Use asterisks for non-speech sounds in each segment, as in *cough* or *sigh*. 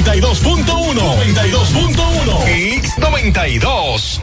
92.1. 92.1. X92.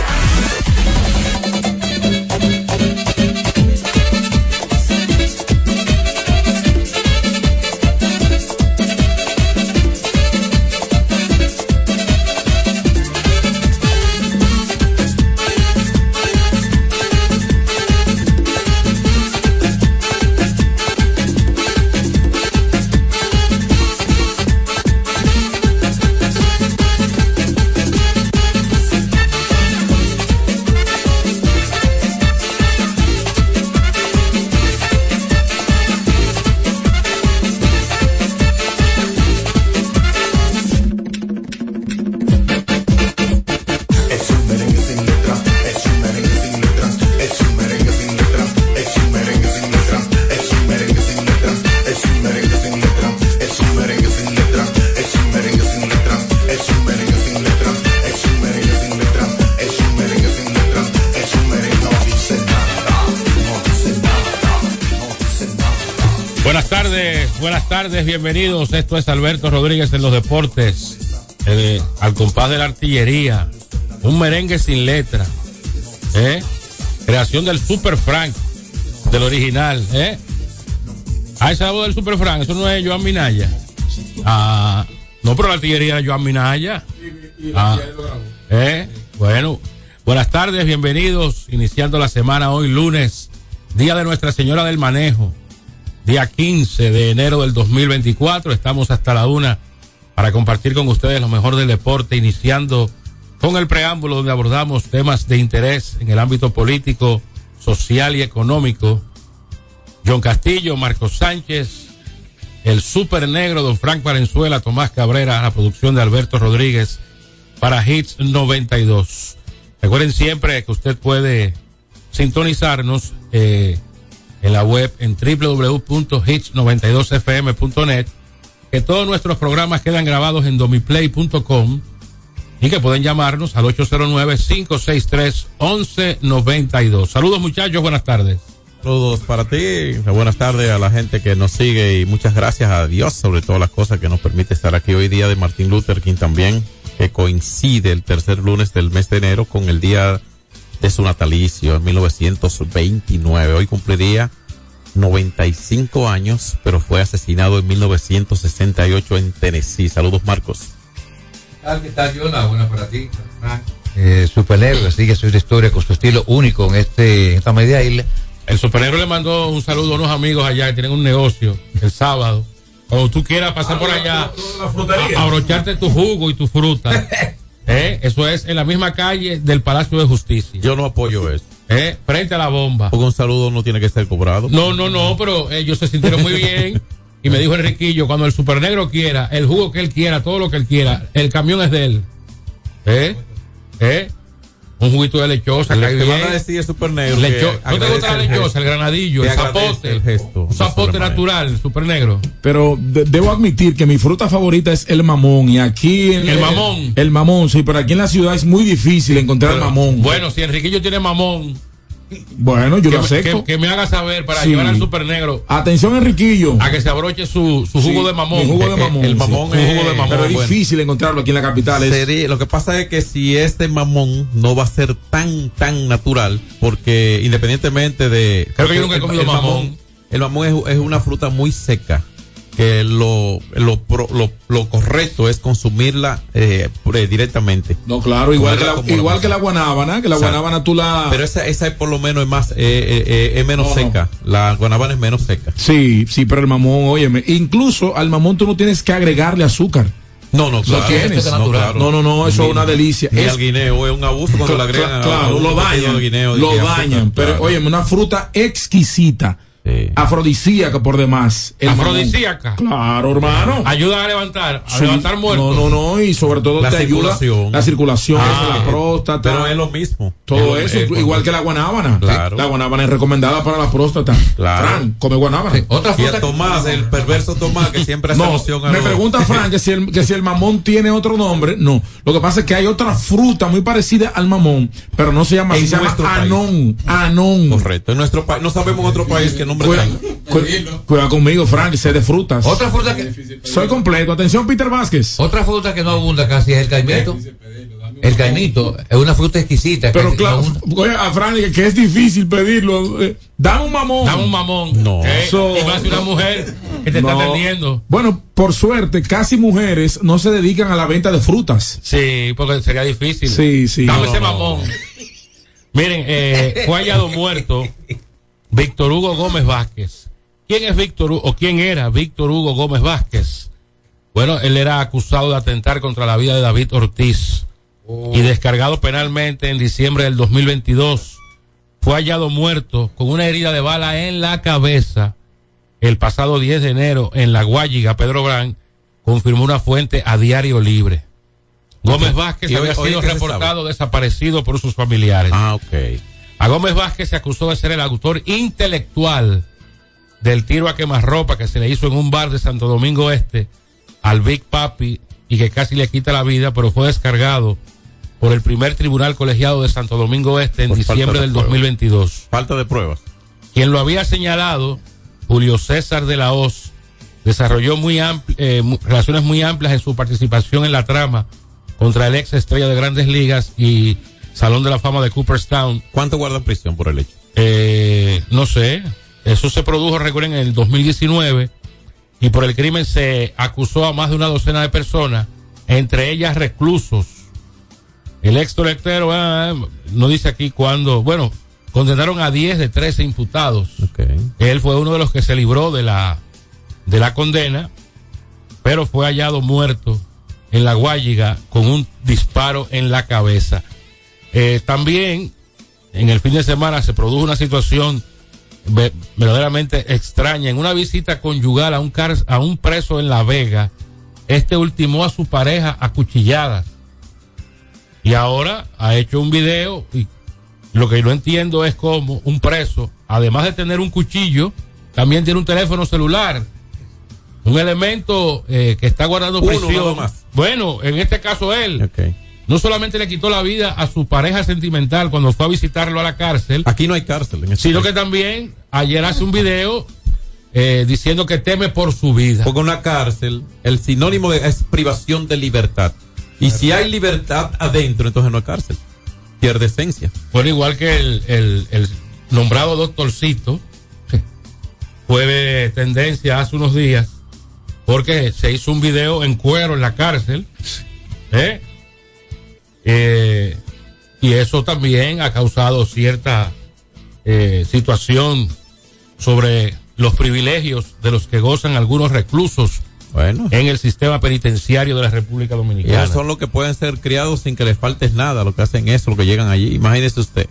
Bienvenidos. Esto es Alberto Rodríguez en los deportes, eh, al compás de la artillería, un merengue sin letra, ¿eh? creación del Super Frank, del original. ¿eh? Ah, esa voz del Super Frank, eso no es Joan Minaya. Ah, no, pero la artillería era Joan Minaya. Ah, ¿eh? Bueno, buenas tardes, bienvenidos, iniciando la semana hoy, lunes, día de Nuestra Señora del Manejo día 15 de enero del 2024. Estamos hasta la una para compartir con ustedes lo mejor del deporte, iniciando con el preámbulo donde abordamos temas de interés en el ámbito político, social y económico. John Castillo, Marcos Sánchez, el super negro, don Frank Valenzuela, Tomás Cabrera, la producción de Alberto Rodríguez para Hits 92. Recuerden siempre que usted puede sintonizarnos eh, en la web en www.hits92fm.net, que todos nuestros programas quedan grabados en domiplay.com y que pueden llamarnos al 809-563-1192. Saludos muchachos, buenas tardes. Saludos para ti, buenas tardes a la gente que nos sigue y muchas gracias a Dios sobre todas las cosas que nos permite estar aquí hoy día de Martin Luther King también, que coincide el tercer lunes del mes de enero con el día de su natalicio en 1929. Hoy cumpliría 95 años, pero fue asesinado en 1968 en Tennessee. Saludos Marcos. ¿Qué tal, Yona? Buenas para ti, Frank. Eh, superhéroe, sigue su historia con su estilo único en, este, en esta media isla. El superhéroe le mandó un saludo a unos amigos allá que tienen un negocio el sábado. Cuando tú quieras pasar por allá, abrocharte tu jugo y tu fruta. *laughs* ¿eh? Eso es en la misma calle del Palacio de Justicia. Yo no apoyo eso. ¿eh? Frente a la bomba. Porque un saludo no tiene que ser cobrado. No, no, no, pero ellos se sintieron muy bien. Y me dijo Enriquillo, cuando el supernegro quiera, el jugo que él quiera, todo lo que él quiera, el camión es de él. ¿Eh? ¿Eh? Un juguito de lechosa, Le cae te van a decir el super negro. Lecho- que ¿No te gusta la lechosa, gesto. el granadillo, Que el zapote? el gesto Un zapote natural, super negro. Pero de- debo admitir que mi fruta favorita es el mamón. Y aquí. en- El mamón. El mamón, sí, pero aquí en la ciudad es muy difícil encontrar el mamón. Bueno, si Enriquillo tiene mamón, Bueno, yo que, lo acepto. que- que me haga saber para Sí. llevar al super negro Atención, Enriquillo. a que se abroche su, su jugo Sí, de mamón. mi jugo de mamón. el sí. mamón Un jugo de es- mamón. Pero es bueno. difícil encontrarlo aquí en la capital. es- Sería- lo que pasa es que si este mamón no va a ser tan tan natural porque independientemente de Creo que yo nunca he el- comido el mamón. el mamón es, es una fruta muy seca que lo lo, lo, lo correcto es consumirla eh, directamente No, claro, igual, que la, igual la- que la guanábana, que la O sea, guanábana tú la... pero esa esa por lo menos es más eh, eh, eh, es menos No, no. seca la guanábana es menos seca Sí, sí, pero el mamón, óyeme, incluso al mamón tú no tienes que agregarle azúcar. no no claro tienes. no, claro. No, no, no, eso Ni- es una delicia. ni Es- al guineo es un abuso cuando le agregan claro, lo dañan, lo dañan, pero claro. óyeme, una fruta exquisita, Sí. afrodisíaca por demás. el mamón. Afrodisíaca. Claro, hermano. Ayuda a levantar, a Sí. levantar muertos. No, no, no, y sobre todo La te ayuda circulación. la circulación, Ah, la próstata. pero es lo mismo todo Es- eso, es- igual que la guanábana. Claro. La guanábana es recomendada para la próstata. Claro. Fran, come guanábana. Sí, Otra Y fruta a Tomás, el perverso Tomás, que siempre hace No, alusión a me lo- pregunta Fran que si, el, que si el mamón tiene otro nombre. No, lo que pasa es que hay otra fruta muy parecida al mamón, pero no se llama así, se llama país. anón. Anón. Correcto. En nuestro país, no sabemos en otro país qué nombre Cuida, tenga. cu- cuida conmigo, Frank, sé de frutas. Otra fruta que Soy completo. Atención, Peter Vázquez. otra fruta que no abunda casi es el caimito. El caimito es una fruta exquisita. Pero no claro, oye, a Frank que, es difícil pedirlo. Eh, dame un mamón. Dame un mamón. No. ¿eh? Eso- Y más una mujer que te No. está atendiendo. Bueno, por suerte, casi mujeres no se dedican a la venta de frutas. Sí, porque sería difícil. Sí, sí. Dame No, ese no, mamón. Miren, eh, fue hallado muerto *laughs* Víctor Hugo Gómez Vázquez. ¿Quién es Víctor o quién era Víctor Hugo Gómez Vázquez? Bueno, él era acusado de atentar contra la vida de David Ortiz y descargado penalmente en diciembre del 2022. Fue hallado muerto con una herida de bala en la cabeza el pasado 10 de enero en La Guayiga, Pedro Brán, confirmó una fuente a Diario Libre. Gómez Vázquez había hoy sido reportado desaparecido por sus familiares. Ah, ok. A Gómez Vázquez se acusó de ser el autor intelectual del tiro a quemarropa que se le hizo en un bar de Santo Domingo Este al Big Papi y que casi le quita la vida, pero fue descargado por el primer tribunal colegiado de Santo Domingo Este en Por diciembre de del pruebas. 2022. Falta de pruebas. Quien lo había señalado, Julio César de la Hoz, desarrolló muy eh, relaciones muy amplias en su participación en la trama contra el ex estrella de grandes ligas y Salón de la Fama de Cooperstown. ¿Cuánto guarda prisión por el hecho? Eh, no sé, eso se produjo, recuerden, en el 2019 y por el crimen se acusó a más de una docena de personas, entre ellas reclusos. El ex tolectero ah, no dice aquí cuándo, bueno, condenaron a 10 de 13 imputados. Él fue uno de los que se libró de la, de la condena, pero fue hallado muerto en la Guayiga con un disparo en la cabeza. Eh, también en el fin de semana se produjo una situación ve- verdaderamente extraña. En una visita conyugal a un, car- a un preso en La Vega, este ultimó a su pareja a cuchilladas. Y ahora ha hecho un video y lo que no entiendo es cómo un preso, además de tener un cuchillo, también tiene un teléfono celular. Un elemento eh, que está guardando Uno prisión. nada más. Bueno, en este caso él. No solamente le quitó la vida a su pareja sentimental cuando fue a visitarlo a la cárcel, Aquí no hay cárcel en este sino que también ayer hace un video eh, diciendo que teme por su vida. Porque una cárcel, el sinónimo de, es privación de libertad. Y si hay libertad adentro, entonces no hay cárcel. Pierde esencia. Bueno, igual que el, el- el nombrado doctorcito fue de tendencia hace unos días porque se hizo un video en cuero en la cárcel. ¿eh? Eh, y eso también ha causado cierta eh, situación sobre los privilegios de los que gozan algunos reclusos Bueno. en el sistema penitenciario de la República Dominicana. Ellos son los que pueden ser criados sin que les falte nada, lo que hacen eso, lo que llegan allí. Imagínese usted.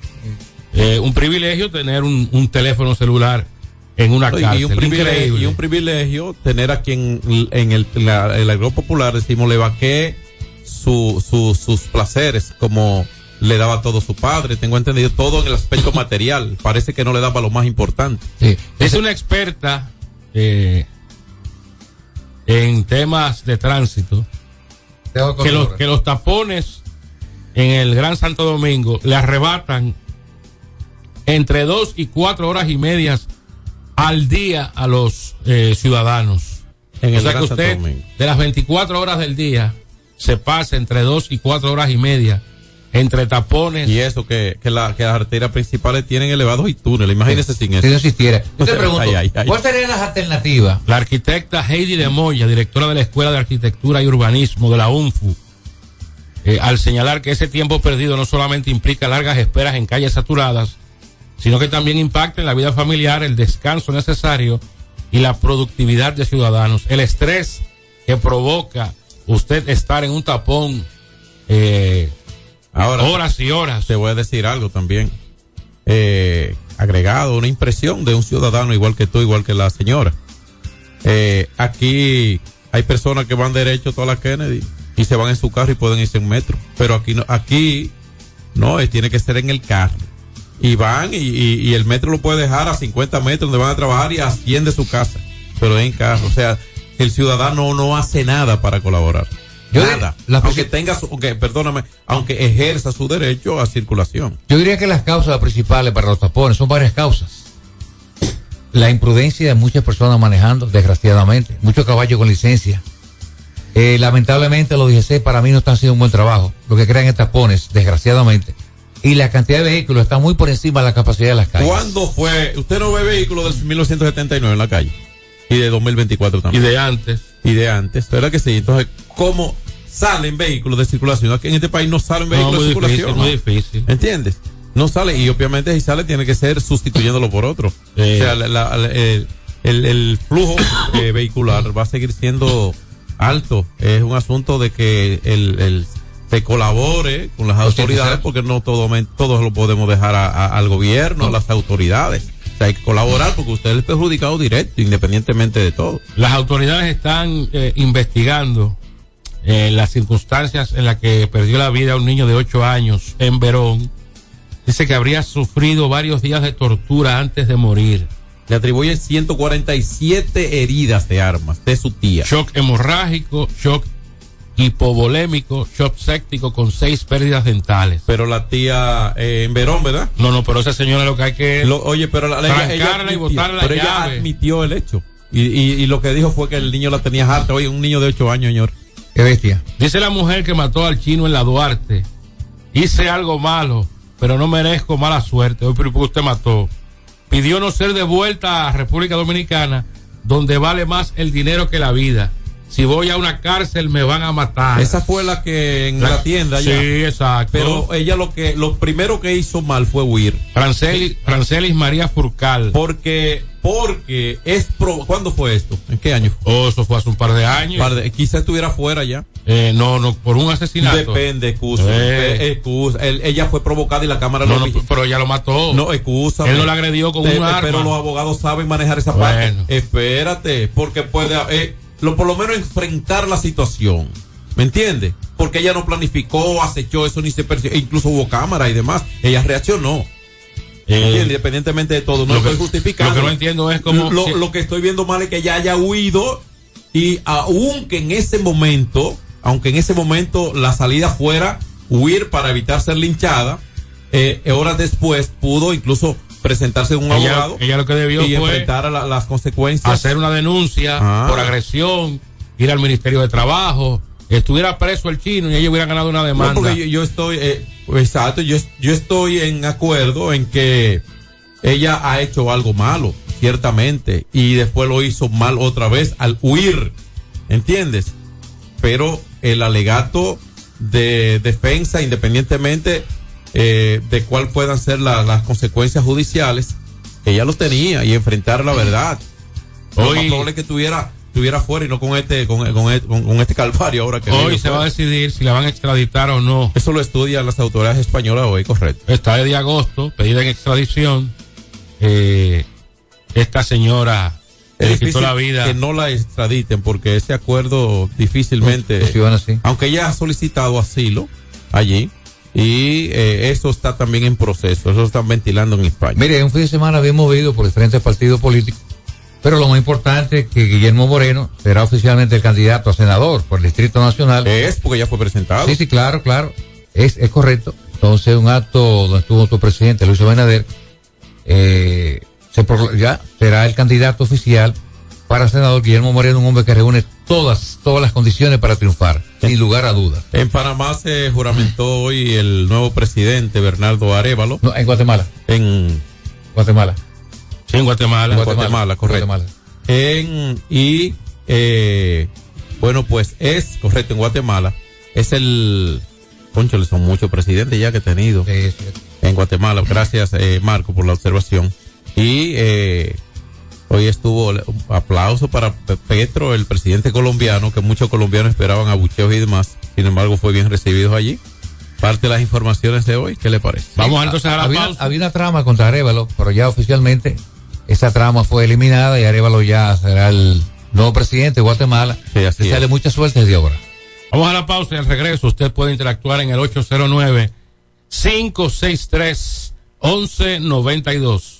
Eh, un privilegio tener un, un teléfono celular en una Y- cárcel. y, un privilegio, Increíble. y un privilegio tener aquí en, en el, la- el agro popular, decimos, le vaqué su, su- sus placeres como le daba todo su padre, tengo entendido todo en el aspecto material, parece que no le daba lo más importante. Sí. Es una experta eh, en temas de tránsito. Tengo Que los, que los tapones en el Gran Santo Domingo le arrebatan entre dos y cuatro horas y medias al día a los eh, ciudadanos. En o el sea Gran que Santo usted, Domingo. de las 24 horas del día, se pasa entre dos y cuatro horas y media entre tapones. Y eso, que, que, la, que las arterias principales tienen elevados y túneles, imagínese sin Si eso. no existiera. *laughs* Yo te pregunto, Ay, ay, ay. ¿cuáles serían las alternativas? La arquitecta Heidi de Moya, directora de la Escuela de Arquitectura y Urbanismo de la UNFU, eh, al señalar que ese tiempo perdido no solamente implica largas esperas en calles saturadas, sino que también impacta en la vida familiar, el descanso necesario y la productividad de ciudadanos. El estrés que provoca usted estar en un tapón eh, Ahora, horas y horas. te voy a decir algo también. Eh, agregado, una impresión de un ciudadano igual que tú, igual que la señora. Eh, aquí hay personas que van derecho toda la Kennedy y se van en su carro y pueden irse en metro. Pero aquí no, aquí no, eh, tiene que ser en el carro. Y van y, y- y el metro lo puede dejar a 50 metros donde van a trabajar y asciende su casa. Pero en carro. O sea, el ciudadano no hace nada para colaborar. Yo nada. la aunque tenga su, perdóname, aunque ejerza su derecho a circulación. Yo diría que las causas principales para los tapones son varias causas. La imprudencia de muchas personas manejando, desgraciadamente. Muchos caballos con licencia. Eh, lamentablemente los DGC para mí no están haciendo un buen trabajo. Lo que crean es tapones, desgraciadamente. Y la cantidad de vehículos está muy por encima de la capacidad de las calles. ¿Cuándo fue? Usted no ve vehículos del 1979 en la calle. Y de 2024 Y también. de antes. Y de antes. ¿Verdad que sí? Entonces, ¿cómo salen vehículos de circulación? Aquí en este país no salen vehículos muy de difícil, circulación. muy ¿no? difícil. ¿Entiendes? No sale. Y obviamente si sale tiene que ser sustituyéndolo por otro. O sea, la- la- la- el, el- el flujo eh, vehicular va a seguir siendo alto. Es un asunto de que el, el- se colabore con las autoridades porque no todo, todos lo podemos dejar a- a- al gobierno, a las autoridades. Sea, hay que colaborar porque usted es el perjudicado directo, independientemente de todo. Las autoridades están eh, investigando eh, las circunstancias en las que perdió la vida un niño de 8 años en Verón. Dice que habría sufrido varios días de tortura antes de morir. Le atribuyen 147 heridas de armas de su tía. Shock hemorrágico, shock hipovolémico, shock séptico con seis pérdidas dentales. Pero la tía eh, en Verón, ¿verdad? No, no, pero esa señora lo que hay que... Lo- oye, pero la, la- ella, ella y admitió, la pero ella llave. admitió el hecho. Y, y, y lo que dijo fue que el niño la tenía harta. Oye, un niño de 8 años, señor. Qué bestia. Dice la mujer que mató al chino en la Duarte. Hice algo malo, pero no merezco mala suerte. Hoy, pero ¿por qué usted mató? Pidió no ser devuelta a República Dominicana, donde vale más el dinero que la vida. Si voy a una cárcel, me van a matar. Esa fue la que en la, tienda Sí, exacto. Pero ella lo que, lo primero que hizo mal fue huir. Francelis, Francelis María Furcal. Porque, porque es pro, ¿cuándo fue esto? ¿En qué año? Oh, eso fue hace un par de años. Par de- quizá estuviera fuera ya. Eh, no, no, por un asesinato. Depende, excusa. Eh. Excusa. Él- ella fue provocada y la cámara No, lo no, pero ella lo mató. No, excusa. Él no la agredió con un arma. Pero los abogados saben manejar esa Bueno. parte. Espérate, porque puede, eh, lo, por lo menos enfrentar la situación. ¿Me entiendes? Porque ella no planificó, acechó eso, ni se persiguió. Incluso hubo cámara y demás. Ella reaccionó. Eh. Independientemente de todo. No lo estoy que- justificando. lo que no entiendo es Lo, si- lo que estoy viendo mal es que ella haya huido y aunque en ese momento, aunque en ese momento la salida fuera huir para evitar ser linchada, eh, horas después pudo incluso presentarse un ella, abogado ella lo que debió y fue enfrentar a la- las consecuencias. hacer una denuncia Ah. por agresión, ir al Ministerio de Trabajo, estuviera preso el chino y ellos hubieran ganado una No, demanda. porque yo, yo estoy, eh, exacto, yo, yo estoy en acuerdo en que ella ha hecho algo malo, ciertamente, y después lo hizo mal otra vez al huir, ¿entiendes? Pero el alegato de defensa, independientemente eh, de cuál puedan ser la- las consecuencias judiciales, ella lo tenía y enfrentar la verdad. Lo Hoy- más probable es que tuviera, estuviera fuera y no con este, con, con, este- con- con este calvario ahora que Hoy se va a decidir si la van a extraditar o no. Eso lo estudian las autoridades españolas hoy, correcto. Está de agosto, pedida en extradición. Eh, esta señora Es le quitó difícil la vida. que no la extraditen porque ese acuerdo así. aunque ella ha solicitado asilo allí, Y eh, eso está también en proceso, eso están ventilando en España. Mire, un fin de semana bien movido por diferentes partidos políticos, pero lo más importante es que Guillermo Moreno será oficialmente el candidato a senador por el Distrito Nacional. Es porque ya fue presentado. Sí, sí, claro, claro. Es, es correcto. Entonces, un acto donde estuvo nuestro presidente, Luis Abinader, eh, se ya será el candidato oficial para senador Guillermo Moreno, un hombre que reúne todas, todas las condiciones para triunfar, sin lugar a dudas. En Panamá se juramentó hoy el nuevo presidente Bernardo Arevalo. No, en Guatemala, En Guatemala. Sí, en Guatemala. En Guatemala, correcto. Guatemala. En, y, eh, bueno, pues es, correcto, en Guatemala, es el, conchole, son muchos presidentes ya que he tenido Sí, sí. en Guatemala. Gracias, eh, Marco, por la observación. Y, eh, hoy estuvo, un aplauso para Pe- Petro, el presidente colombiano, que muchos colombianos esperaban abucheos y demás. Sin embargo, fue bien recibido allí. Parte de las informaciones de hoy, ¿qué le parece? Vamos entonces a la había, pausa. había una trama contra Arevalo, pero ya oficialmente esa trama fue eliminada y Arevalo ya será el nuevo presidente de Guatemala. Sí, así Desearle es. mucha suerte de obra. Vamos a la pausa y al regreso usted puede interactuar en el 809-563-1192.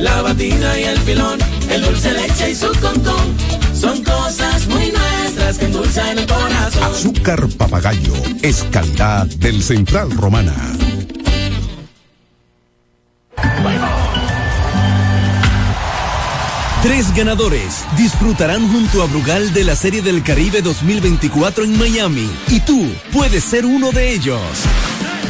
la batina y el filón, el dulce leche y su concón. Son cosas muy nuestras que endulzan el corazón. Azúcar papagayo es calidad del Central Romana. Tres ganadores disfrutarán junto a Brugal de la Serie del Caribe 2024 en Miami y tú puedes ser uno de ellos.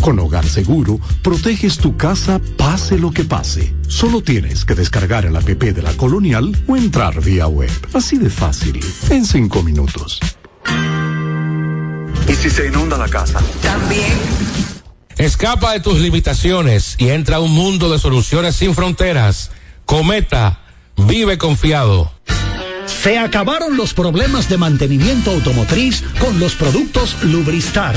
Con Hogar Seguro, proteges tu casa pase lo que pase. Solo tienes que descargar el app de la Colonial o entrar vía web. Así de fácil, en cinco minutos. ¿Y si se inunda la casa? También. Escapa de tus limitaciones y entra a un mundo de soluciones sin fronteras. Cometa, vive confiado. Se acabaron los problemas de mantenimiento automotriz con los productos Lubristar.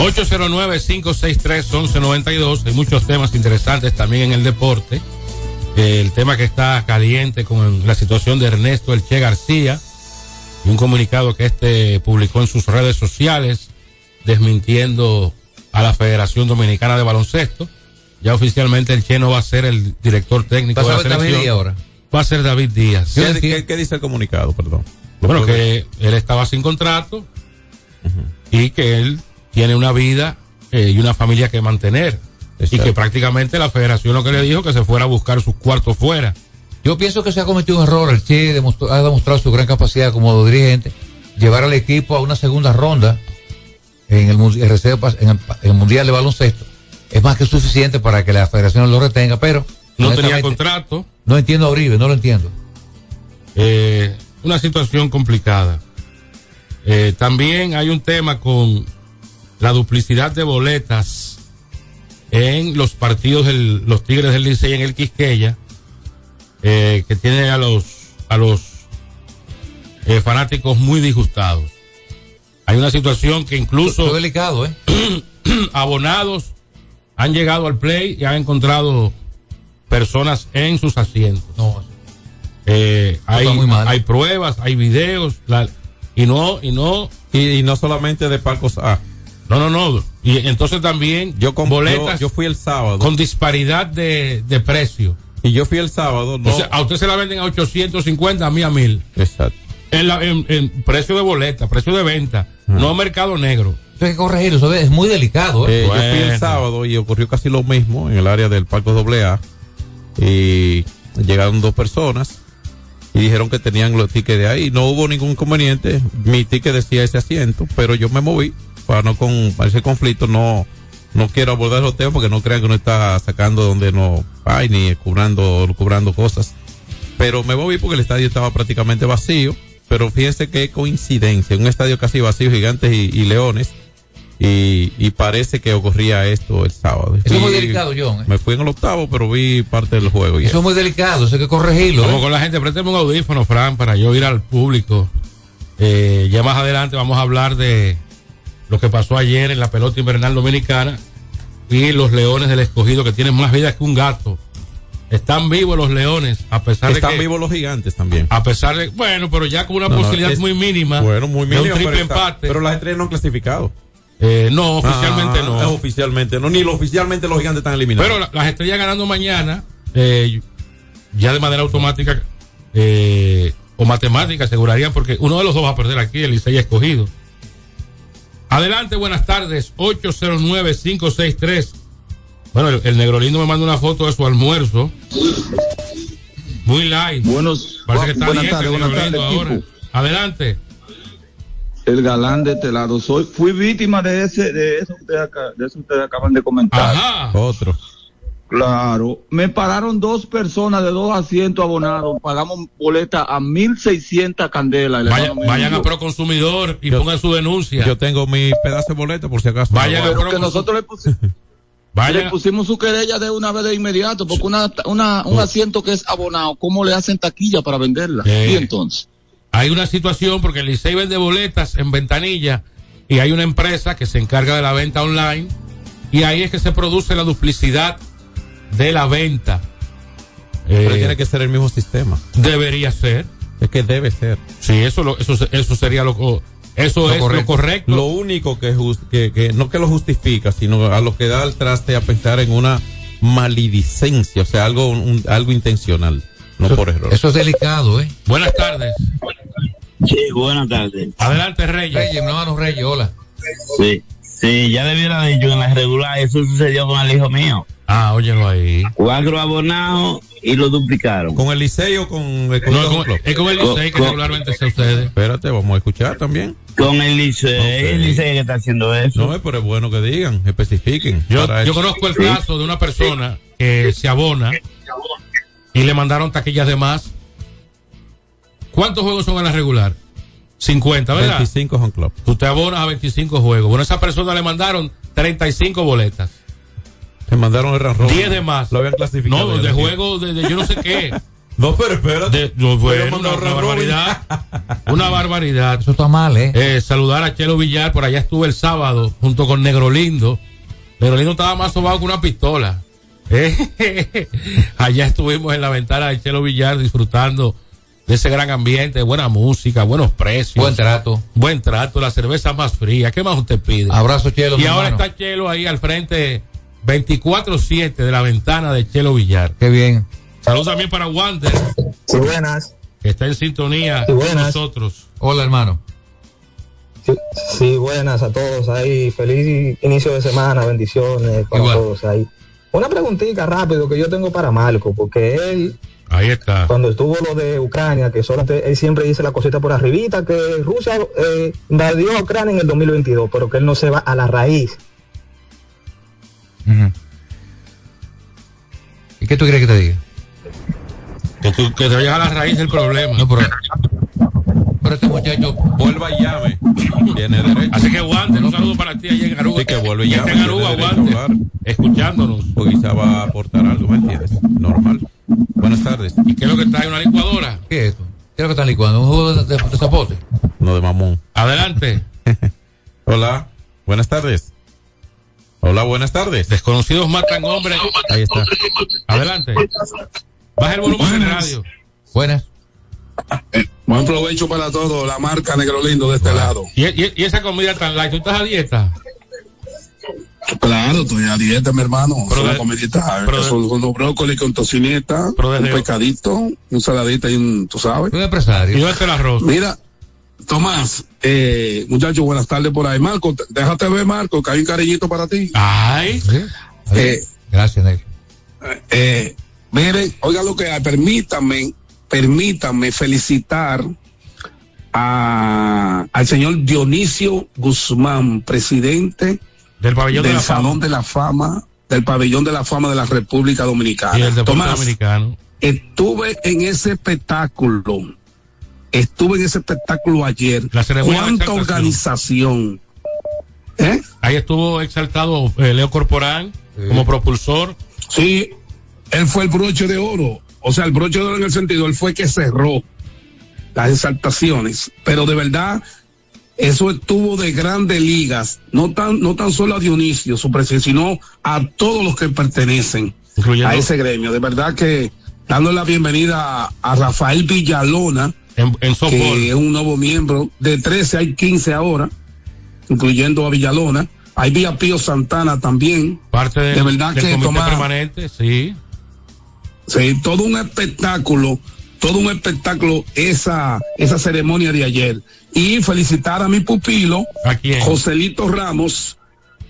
809-563-1192. Hay muchos temas interesantes también en el deporte. El tema que está caliente con la situación de Ernesto Elche García y un comunicado que este publicó en sus redes sociales desmintiendo a la Federación Dominicana de Baloncesto. Ya oficialmente el Che no va a ser el director técnico Va a de la ser David selección. Díaz ahora. Va a ser David Díaz. ¿Qué, qué- qué dice el comunicado? Perdón. Bueno, que él estaba sin contrato y que él tiene una vida eh, y una familia que mantener. Y Exacto. que prácticamente la federación lo que le dijo que se fuera a buscar sus cuartos fuera. Yo pienso que se ha cometido un error. El Che demostró- ha demostrado su gran capacidad como dirigente. Llevar al equipo a una segunda ronda en el, en el, Mundial de Baloncesto es más que suficiente para que la federación lo retenga, pero No tenía contrato. no entiendo a Uribe, no lo entiendo. Eh, una situación complicada. Eh, también hay un tema con la duplicidad de boletas en los partidos de los Tigres del Licey en el Quisqueya, eh, que tiene a los a los eh, fanáticos muy disgustados. Hay una situación que incluso delicado, ¿eh? *clears throat* abonados han llegado al play y han encontrado personas en sus asientos. No, Eh, hay, está muy mal. hay pruebas, hay videos, la- y no, y no. Y, y no solamente de Palcos A. No, no, no. Y entonces también yo com- boletas yo, yo fui el sábado. con disparidad de, de precio. Y yo fui el sábado. No, O sea, a usted se la venden a 850, a mí a 1000. Exacto. En, la- en- en precio de boleta, precio de venta, no mercado negro. Eso hay que corregirlo, eso es muy delicado, ¿eh? Eh, Yo fui el sábado y ocurrió casi lo mismo en el área del Palco AA. Y llegaron dos personas y dijeron que tenían los tickets de ahí. No hubo ningún inconveniente. Mi ticket decía ese asiento, pero yo me moví para no con para ese conflicto. No no quiero abordar los temas porque no crean que uno está sacando donde no hay ni cobrando, cobrando cosas. Pero me moví porque el estadio estaba prácticamente vacío. Pero fíjense qué coincidencia. Un estadio casi vacío, gigantes y, y leones. Y, y parece que ocurría esto el sábado. Eso es muy delicado, John, ¿eh? Me fui en el octavo, pero vi parte del juego. y Eso es muy delicado, eso hay que corregirlo. Vamos ¿eh? con la gente, présteme un audífono, Fran, para yo ir al público. Eh, ya más adelante vamos a hablar de lo que pasó ayer en la pelota invernal dominicana y los leones del escogido que tienen más vida que un gato. Están vivos los leones, a pesar Están de que. vivos los gigantes también. A pesar de. Bueno, pero ya con una No, no, posibilidad es- muy mínima. Bueno, muy de mínimo. un triple pero está- empate. Pero las estrellas no han clasificado. Eh, no, oficialmente Ah, no. Oficialmente no. Ni lo, oficialmente los gigantes están eliminados. Pero la- las estrellas ganando mañana, eh, ya de manera automática eh, o matemática asegurarían, porque uno de los dos va a perder aquí, el Licey escogido. Adelante, buenas tardes, 809-563. Bueno, el, el negro lindo me manda una foto de su almuerzo. Muy light. Buenos, Parece que está buenas tardes, buenas Negro tardes, ahora. Adelante. El galán de este lado. Soy, fui víctima de ese, de eso ustedes, acá- de eso que ustedes acaban de comentar. Otro. Claro. Me pararon dos personas de dos asientos abonados. Pagamos boleta a 1600 candelas. El Vaya- vayan a. Proconsumidor y pongan su denuncia. Yo tengo mi pedazo de boleta por si acaso. Vayan a que nosotros le pusimos. *laughs* Vayan- Le pusimos su querella de una vez de inmediato, porque una, una, un asiento que es abonado, ¿cómo le hacen taquilla para venderla? Eh, Y entonces. Hay una situación porque el Licey vende boletas en ventanilla y hay una empresa que se encarga de la venta online y ahí es que se produce la duplicidad de la venta. Pero Eh, tiene que ser el mismo sistema. Debería ser. Es que debe ser. Sí, eso, lo- eso, eso sería lo, co- eso es lo correcto. Lo único que, que, que no que lo justifica, sino a lo que da al traste a pensar en una maledicencia, o sea, algo, un- algo intencional, no por error. Eso es delicado, ¿eh? Buenas tardes. Sí, buenas tardes. Adelante, Reyes. Reyes, mi hermano Reyes, hola. Sí, sí, ya debiera haber dicho en la regular, eso sucedió con el hijo mío. Ah, óyelo ahí. Cuatro abonados y lo duplicaron. ¿Con el liceo o con el No, es con, es con el Licey que Con- regularmente se ustedes. Espérate, vamos a escuchar también. Con el liceo, el liceo que está haciendo eso. No, pero es bueno que digan, especifiquen. Yo, yo conozco el caso de una persona que se abona y le mandaron taquillas de más. ¿Cuántos juegos son en la regular? 50, ¿verdad? 25 Home Club. Tú te abonas a 25 juegos. Bueno, a esa persona le mandaron 35 boletas. Le mandaron el ranro. 10 de más. Lo habían clasificado. No, de juego de, de yo no sé qué. *laughs* No, pero espérate. no, bueno, una, una barbaridad. *laughs* Una barbaridad. Eso está mal, ¿eh? Eh, saludar a Chelo Villar, por allá estuve el sábado junto con Negro Lindo. Negro Lindo estaba más sobado que una pistola. Eh, *laughs* allá estuvimos en la ventana de Chelo Villar disfrutando de ese gran ambiente, buena música, buenos precios. Buen trato. Buen trato, la cerveza más fría. ¿Qué más usted pide? Abrazo, Chelo. Y ahora hermano. está Chelo ahí al frente 24-7 de la ventana de Chelo Villar. Qué bien. Saludos también para Wander, Sí, buenas. que está en sintonía Sí, con buenas. nosotros. Hola, hermano. Sí, sí, buenas a todos ahí. Feliz inicio de semana, bendiciones para Igual. todos ahí. Una preguntita rápido que yo tengo para Marco, porque él, Ahí está. cuando estuvo lo de Ucrania, que solamente él siempre dice la cosita por arribita, que Rusia eh, invadió a Ucrania en el 2022, pero que él no se va a la raíz. ¿Y qué tú quieres que te diga? Que, tú, que te vayas a la raíz del problema. No, pero, pero este muchacho. Vuelva y llame. Tiene derecho. Así que Wander, un saludo para ti allá en Aruba. Sí, que vuelve y está llame. en Aruba, Wander, escuchándonos. Porque quizá va a aportar algo, ¿me entiendes? Normal. Buenas tardes. ¿Y qué es lo que trae una licuadora? ¿Qué es esto? ¿Qué es lo que están licuando? ¿Un jugo de, de- de zapote? No de mamón. Adelante. *laughs* Hola. Buenas tardes. Hola, buenas tardes. Desconocidos matan hombres. Ahí está. Adelante. Baja el volumen Buenas. radio. Buenas. Buen provecho para todos, la marca Negro Lindo de este lado. ¿Y, y, y esa comida tan light? ¿Tú estás a dieta? Claro, estoy a dieta, mi hermano. Pero una de- comidita, pero de- son unos brócoli con tocineta, Pero un pescadito, un saladita y un, tú sabes. Un empresario. ¿Y está el arroz? Mira, Tomás, eh, muchachos, buenas tardes por ahí. Marco, te- déjate ver, Marco, que hay un cariñito para ti. Ay. ¿Sí? Eh, Gracias, Negro. Eh, miren, oiga lo que hay, permítanme, permítanme felicitar a, al señor Dionisio Guzmán, presidente Del pabellón de la fama. Salón de la Fama, del Pabellón de la Fama de la República Y Dominicana. el deporte Tomás, dominicano. estuve en ese espectáculo, estuve en ese espectáculo ayer. La ¿Cuánta organización? ¿Eh? Ahí estuvo exaltado eh, Leo Corporán como propulsor. Sí, él fue el broche de oro. O sea, el broche de oro en el sentido, él fue que cerró las exaltaciones. Pero de verdad, eso estuvo de grandes ligas. No tan, no tan solo a Dionisio, su presencia, sino a todos los que pertenecen Incluyendo a ese gremio. De verdad que dando la bienvenida a, a Rafael Villalona, en, en que es un nuevo miembro. De 13 hay 15 ahora, incluyendo a Villalona. Ahí vi a Pío Santana también. Parte del, de verdad del que comité Tomás, permanente, sí. Sí, todo un espectáculo, todo un espectáculo esa, esa ceremonia de ayer. Y felicitar a mi pupilo, ¿A? Joselito Ramos,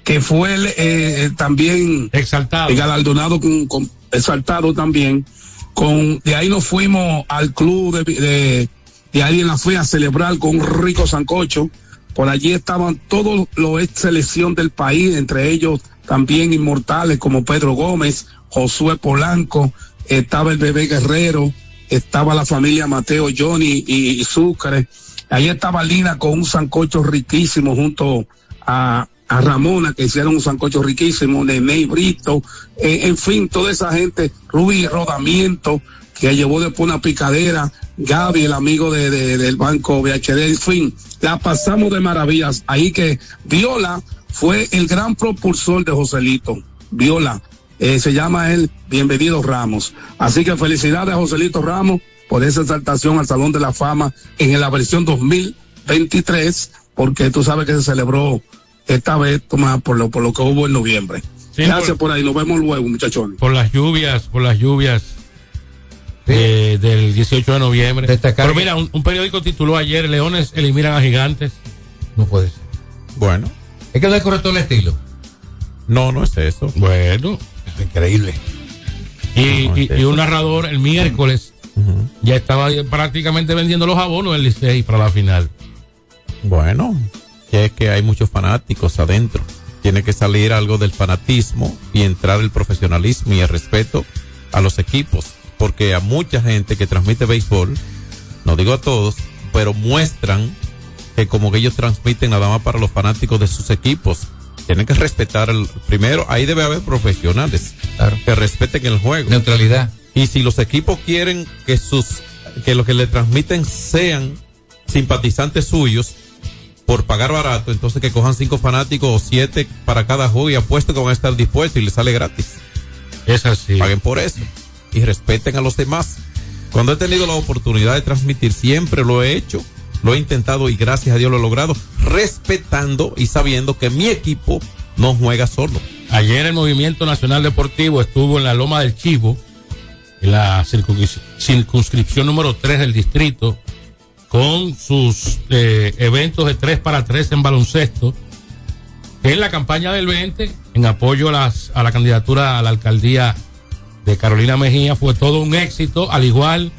que fue el, eh, también Exaltado. galardonado con, con- exaltado también. Con, de ahí nos fuimos al club de, de, de ahí en la fue a celebrar con un rico sancocho. Por allí estaban todos los ex selección del país, entre ellos también inmortales como Pedro Gómez, Josué Polanco, estaba el bebé Guerrero, estaba la familia Mateo Johnny y, y Sucre. Ahí estaba Lina con un sancocho riquísimo junto a, a Ramona, que hicieron un sancocho riquísimo, Nene Brito, eh, en fin, toda esa gente, Rubí Rodamiento, que llevó después una picadera, Gaby, el amigo de, de- del banco VHD, en fin, la pasamos de maravillas. Ahí que Viola fue el gran propulsor de Joselito. Viola, eh, se llama él Bienvenido Ramos. Así que felicidades a Joselito Ramos por esa exaltación al Salón de la Fama en la versión 2023, porque tú sabes que se celebró esta vez, Tomás, por lo, por lo que hubo en noviembre. Sí, Gracias por- por ahí, nos vemos luego, muchachones. Por las lluvias, por las lluvias eh, del 18 de noviembre. Destacar Pero mira, un, un periódico tituló ayer, Leones eliminan a gigantes. No puede ser. Bueno. Es que no es correcto el estilo. No, no es eso. Bueno, es increíble. Y, No, y- es y un narrador el miércoles ya estaba prácticamente vendiendo los abonos del Licey para la final. Bueno, que es que hay muchos fanáticos adentro. Tiene que salir algo del fanatismo y entrar el profesionalismo y el respeto a los equipos. Porque a mucha gente que transmite béisbol, no digo a todos, pero muestran que como que ellos transmiten nada más para los fanáticos de sus equipos. Tienen que respetar el primero, ahí debe haber profesionales que respeten el juego. Neutralidad. Y si los equipos quieren que sus que lo que le transmiten sean simpatizantes suyos por pagar barato, entonces que cojan cinco fanáticos o siete para cada juego y apuesto que van a estar dispuestos y les sale gratis. Es así. Paguen por eso y respeten a los demás. Cuando he tenido la oportunidad de transmitir, siempre lo he hecho, lo he intentado y gracias a Dios lo he logrado, respetando y sabiendo que mi equipo no juega solo. Ayer el Movimiento Nacional Deportivo estuvo en la Loma del Chivo, en la circunscri- circunscripción número 3 del distrito, con sus eh, eventos de 3 para 3 en baloncesto, en la campaña del 20, en apoyo a, las, a la candidatura a la alcaldía de Carolina Mejía, fue todo un éxito, al igual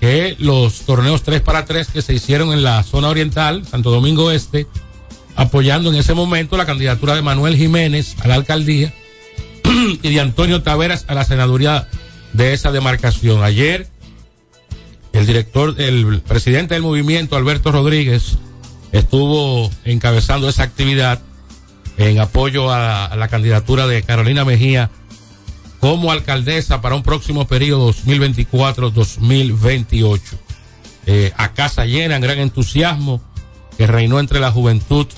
que los torneos 3 para 3 que se hicieron en la zona oriental, Santo Domingo Este, apoyando en ese momento la candidatura de Manuel Jiménez a la alcaldía *clears throat* y de Antonio Taveras a la senaduría de esa demarcación. Ayer, el director, el presidente del movimiento, Alberto Rodríguez, estuvo encabezando esa actividad en apoyo a, a la candidatura de Carolina Mejía como alcaldesa para un próximo periodo 2024-2028. Eh, a casa llena, en gran entusiasmo que reinó entre la juventud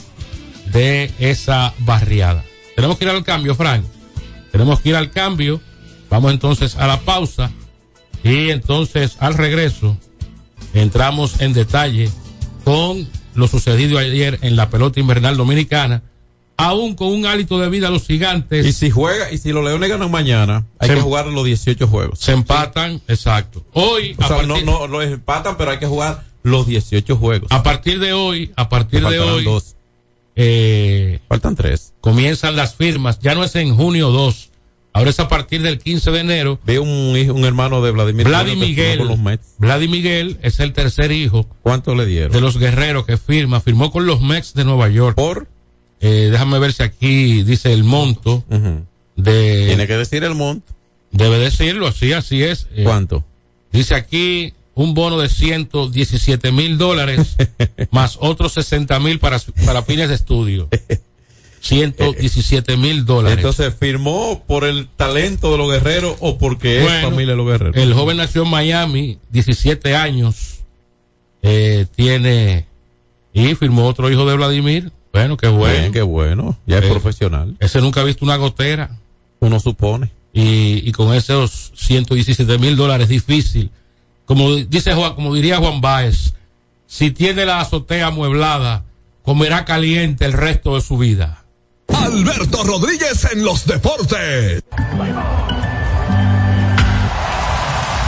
de esa barriada. Tenemos que ir al cambio, Frank. Tenemos que ir al cambio. Vamos entonces a la pausa. Y entonces al regreso entramos en detalle con lo sucedido ayer en la pelota invernal dominicana. Aún con un hálito de vida a los gigantes. Y si juega, y si los Leones ganan mañana, hay Se- que jugar los 18 juegos. Se empatan, exacto. Hoy, O a sea, partir, no, no, los empatan, pero hay que jugar los 18 juegos. a partir de hoy, a partir de hoy, dos. eh, Faltan tres. comienzan las firmas. Ya no es en junio 2. Ahora es a partir del 15 de enero. Ve un, hijo- un hermano de Vladimir. Vladimir Miguel. con los Mets. Vladimir Miguel es el tercer hijo ¿Cuánto le dieron? de los guerreros que firma. Firmó con los Mets de Nueva York. Por. Eh, déjame ver si aquí dice el monto de. Tiene que decir el monto. Debe decirlo, así, así es. Eh, ¿Cuánto? Dice aquí un bono de 117 mil dólares *laughs* más otros 60 mil para, para fines de estudio. *laughs* 117 mil dólares. Entonces, ¿firmó por el talento de los guerreros o porque es familia de los guerreros? El joven nació en Miami, 17 años, eh, tiene y firmó otro hijo de Vladimir. Bueno, qué bueno. Bien, qué bueno. Ya es Eh, profesional. Ese nunca ha visto una gotera. Uno supone. y, y con esos 117 mil dólares difícil. Como dice Juan, como diría Juan Báez, si tiene la azotea amueblada, comerá caliente el resto de su vida. Alberto Rodríguez en los deportes.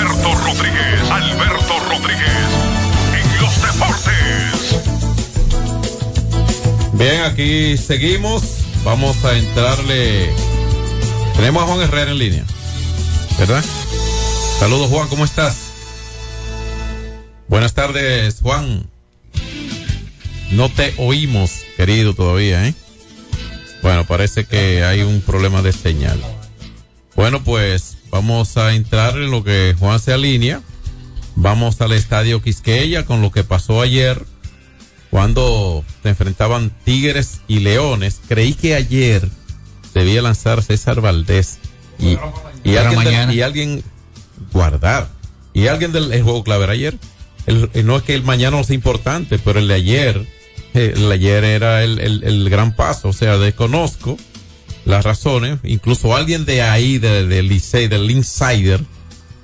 Alberto Rodríguez, Alberto Rodríguez, en los deportes. Bien, aquí seguimos. Vamos a entrarle. Tenemos a Juan Herrera en línea. ¿Verdad? Saludos, Juan, ¿cómo estás? Buenas tardes, Juan. No te oímos, querido, todavía, ¿eh? Bueno, parece que hay un problema de señal. Bueno, pues vamos a entrar en lo que Juan se alinea. Vamos al estadio Quisqueya con lo que pasó ayer cuando se enfrentaban Tigres y Leones. Creí que ayer debía lanzar César Valdés y, y, alguien, del- y alguien guardar. Y alguien del el juego clave ayer. El- el- no es que el mañana no sea importante, pero el de ayer, eh, el de ayer era el, el- el gran paso. O sea, desconozco las razones. Incluso alguien de ahí, de- del Licey, del Insider,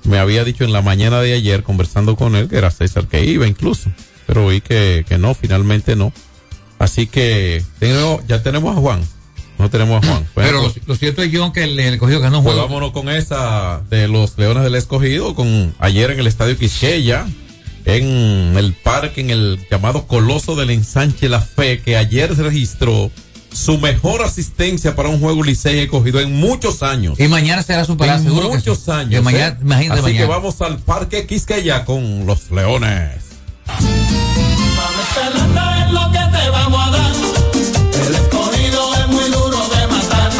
me había dicho en la mañana de ayer, conversando con él, que era César que iba incluso. Pero vi que, que no, finalmente no. Así que tengo- ya tenemos a Juan. No tenemos a Juan. *clears throat* Pero lo, lo cierto es, John, que el, el cogido ganó un pues juego. vámonos con esa de los Leones del Escogido, con ayer en el Estadio Quisqueya, en el parque, en el llamado Coloso del Ensanche La Fe, que ayer se registró su mejor asistencia para un juego Licey escogido en muchos años. Y mañana será superado, en seguro que muchos sí. años. Que mañana- ¿eh? imagínate Así que vamos al parque Quisqueya con los Leones. Escarlata es lo que te vamos a dar. El escogido es muy duro de matar.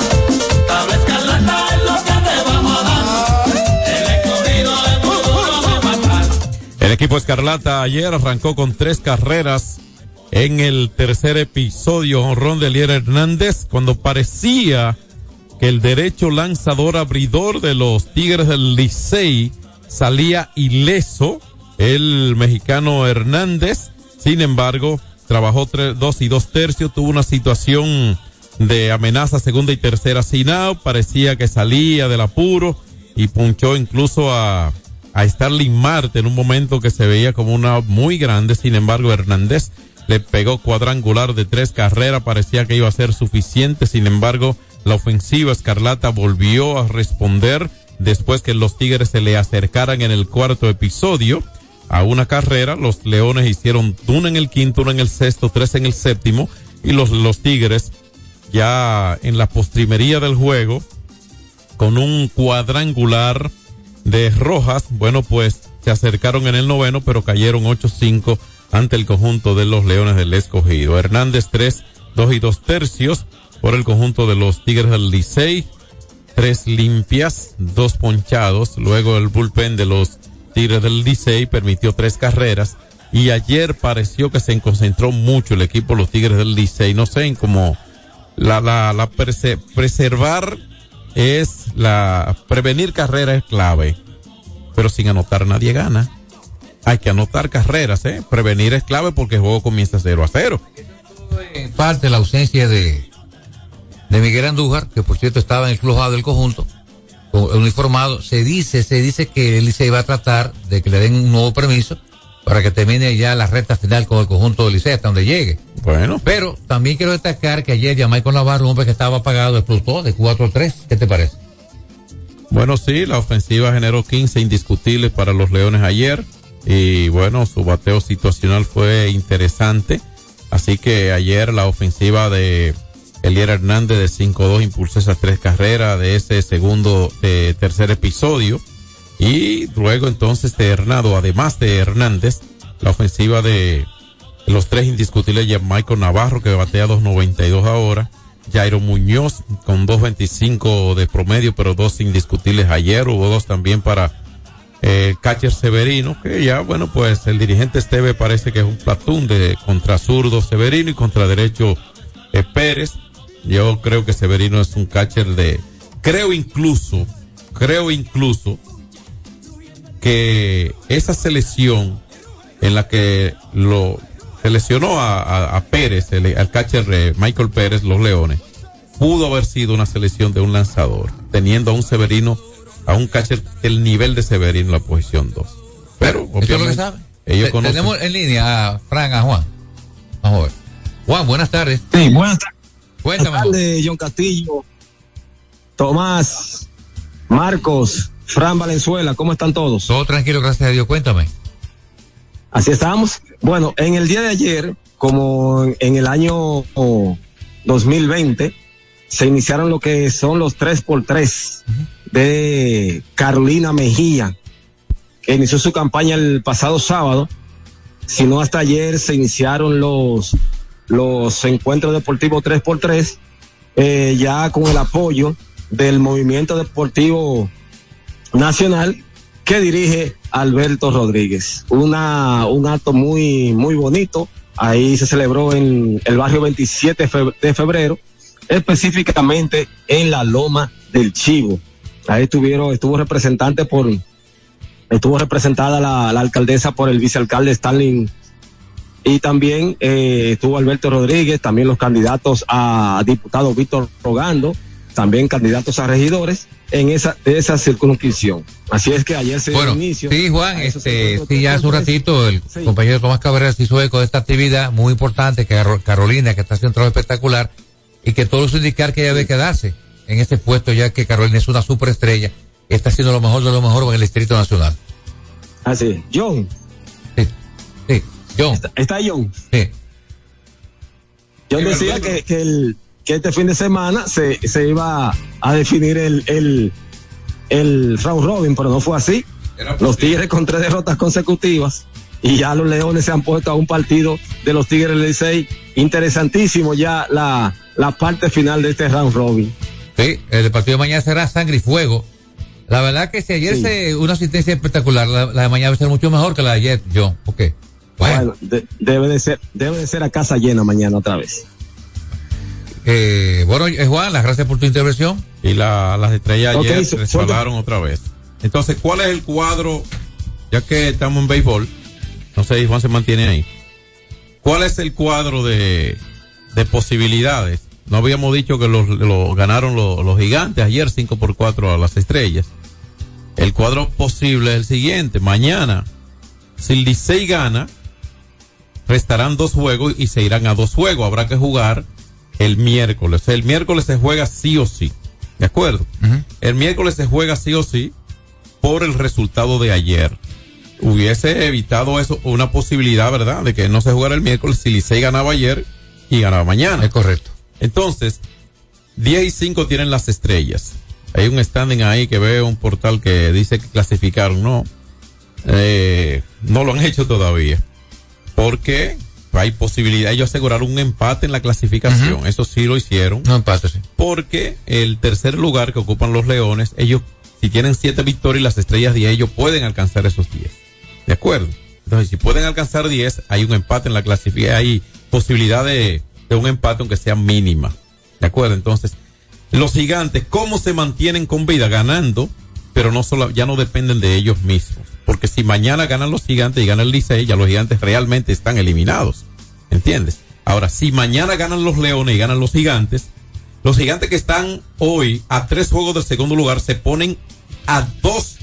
Tabla escarlata es lo que te vamos a dar. El escogido es muy duro de matar. El equipo Escarlata ayer arrancó con tres carreras en el tercer episodio, honrón de Elier Hernández, cuando parecía que el derecho lanzador abridor de los Tigres del Licey salía ileso, el mexicano Hernández, sin embargo, trabajó dos y dos tercios, tuvo una situación de amenaza segunda y tercera sin out, parecía que salía del apuro y punchó incluso a, a Starling Marte en un momento que se veía como una muy grande, sin embargo Hernández le pegó cuadrangular de tres carreras, parecía que iba a ser suficiente, sin embargo la ofensiva escarlata volvió a responder después que los Tigres se le acercaran en el cuarto episodio a una carrera, los Leones hicieron una en el quinto, una en el sexto, tres en el séptimo y los, los Tigres ya en la postrimería del juego con un cuadrangular de Rojas, bueno pues se acercaron en el noveno pero cayeron 8-5 ante el conjunto de los Leones del Escogido. Hernández 3, 2 y 2 tercios por el conjunto de los Tigres del Licey, tres limpias, dos ponchados, luego el bullpen de los Tigres del Licey permitió tres carreras. Y ayer pareció que se concentró mucho el equipo de los Tigres del Licey, no sé, en como la, la, la preservar es la prevenir carrera es clave, pero sin anotar nadie gana. Hay que anotar carreras, ¿eh? Prevenir es clave porque el juego comienza 0 a 0. En parte la ausencia de, de Miguel Andújar, que por cierto estaba en el club A del conjunto, con- uniformado. Se dice, se dice que el Licey va a tratar de que le den un nuevo permiso para que termine ya la recta final con el conjunto del Licey hasta donde llegue. Bueno. Pero también quiero destacar que ayer ya Michael Navarro, un hombre que estaba apagado, explotó de 4-3. ¿Qué te parece? Bueno, sí, la ofensiva generó 15 indiscutibles para los Leones ayer. Y bueno, su bateo situacional fue interesante. Así que ayer la ofensiva de Elier Hernández de 5-2 impulsó esas tres carreras de ese segundo, tercer episodio. Y luego entonces de Hernando, además de Hernández, la ofensiva de los tres indiscutibles ya Michael Navarro que batea 2.92 ahora. Jairo Muñoz con 2.25 de promedio, pero dos indiscutibles ayer. Hubo dos también para eh, catcher Severino, que ya, bueno, pues el dirigente Esteve parece que es un platón de contra zurdo Severino y contra derecho eh, Pérez. Yo creo que Severino es un catcher de, creo incluso, creo incluso que esa selección en la que lo seleccionó a, Pérez, el, al catcher eh, Michael Pérez, los Leones, pudo haber sido una selección de un lanzador, teniendo a un Severino, a un catcher del nivel de Severino en la posición 2. Pero, Eso lo obviamente, sabe. ellos conocen. Tenemos en línea a Fran, a Juan. Vamos a ver. Juan, buenas tardes. Sí, buenas tardes. Cuéntame. Buenas tardes, John Castillo, Tomás, Marcos, Fran Valenzuela, ¿cómo están todos? Todo tranquilo, gracias a Dios. Cuéntame. Así estamos. Bueno, en el día de ayer, como en- el año oh, 2020, se iniciaron lo que son los 3x3 de Carolina Mejía, que inició su campaña el pasado sábado. Si no, hasta ayer se iniciaron los, los encuentros deportivos 3x3, eh, ya con el apoyo del movimiento deportivo nacional que dirige Alberto Rodríguez. Una, un acto muy, muy bonito. Ahí se celebró en el barrio 27 de fe- de febrero, específicamente en la Loma del Chivo. Ahí estuvieron, estuvo representante por, estuvo representada la, la alcaldesa por el vicealcalde Stanley y también eh, estuvo Alberto Rodríguez, también los candidatos a diputado Víctor Rogando, también candidatos a regidores en esa, de esa circunscripción. Así es que ayer se dio Bueno, inicio. sí, Juan, este, sí, ya hace un ratito el compañero Tomás Cabrera se hizo eco de esta actividad muy importante que Caro- Carolina, que está haciendo un trabajo espectacular y que todo eso indicar que ella debe quedarse en este puesto ya que Carolina es una superestrella está haciendo lo mejor de lo mejor en el Distrito Nacional. Así, John. Sí, sí, John. Está, está John. Sí. John decía que, que, el, que este fin de semana se, se iba a definir el, el, el round robin, pero no fue así. Los Tigres con tres derrotas consecutivas y ya los Leones se han puesto a un partido de los Tigres del Licey. Interesantísimo ya la, la parte final de este round robin. Sí, el partido de mañana será sangre y fuego. La verdad que si ayer Sí. se una asistencia espectacular, la, la de mañana va a ser mucho mejor que la de ayer, John. ¿Por qué? Bueno, de- debe de ser, debe de ser a casa llena mañana otra vez. Eh, bueno, eh, Juan, las gracias por tu intervención. Y la, las estrellas ayer su- resbalaron otra vez. Entonces, ¿cuál es el cuadro? Ya que estamos en béisbol, no sé si Juan se mantiene ahí. ¿Cuál es el cuadro de, de posibilidades? No habíamos dicho que los, los ganaron los, los gigantes ayer 5 por 4 a las estrellas. El cuadro posible es el siguiente. Mañana, si el Licey gana, restarán dos juegos y se irán a dos juegos. Habrá que jugar el miércoles. El miércoles se juega sí o sí. ¿De acuerdo? El miércoles se juega sí o sí por el resultado de ayer. Hubiese evitado eso, una posibilidad, ¿verdad? De que no se jugara el miércoles si Licey ganaba ayer y ganaba mañana. Es correcto. Entonces, 10 y 5 tienen las estrellas. Hay un standing ahí que veo un portal que dice que clasificaron. No, eh, no lo han hecho todavía. Porque hay posibilidad. Ellos aseguraron un empate en la clasificación. Eso sí lo hicieron. No empate, sí. Porque el tercer lugar que ocupan los Leones, ellos, si tienen siete victorias y las estrellas 10, ellos pueden alcanzar esos 10. ¿De acuerdo? Entonces, si pueden alcanzar 10, hay un empate en la clasificación. Hay posibilidad de, de un empate, aunque sea mínima. ¿De acuerdo? Entonces, los gigantes, ¿cómo se mantienen con vida? Ganando, pero no solo, ya no dependen de ellos mismos. Porque si mañana ganan los gigantes y gana el Licey, ya los gigantes realmente están eliminados. ¿Entiendes? Ahora, si mañana ganan los leones y ganan los gigantes, los gigantes que están hoy a tres juegos del segundo lugar se ponen a dos,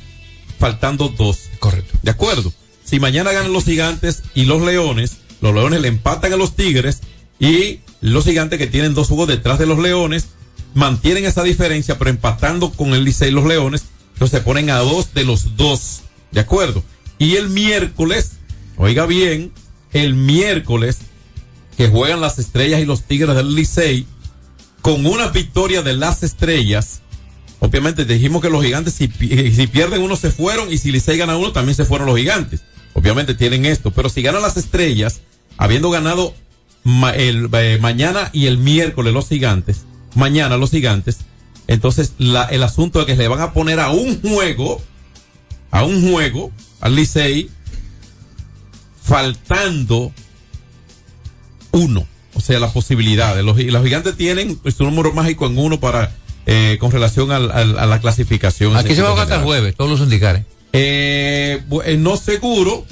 faltando dos. Correcto. ¿De acuerdo? Si mañana ganan los gigantes y los leones, los leones le empatan a los tigres y los gigantes que tienen dos juegos detrás de los leones mantienen esa diferencia, pero empatando con el Licey y los leones, entonces se ponen a dos de los dos. ¿De acuerdo? Y el miércoles, oiga bien, el miércoles que juegan las estrellas y los tigres del Licey, con una victoria de las estrellas. Obviamente dijimos que los gigantes si, pi- si pierden uno se fueron y si Licey gana uno también se fueron los gigantes. Obviamente tienen esto, pero si ganan las estrellas, habiendo ganado ma- el, eh, mañana y el miércoles los gigantes, mañana los gigantes, entonces la- el asunto es que le van a poner a un juego, a un juego, al Licey, faltando uno. O sea, las posibilidades. Los, los gigantes tienen su número mágico en uno para eh, con relación al- al- a la clasificación. Aquí se va a jugar hasta el jueves, todos los indicares. Eh, eh, no seguro,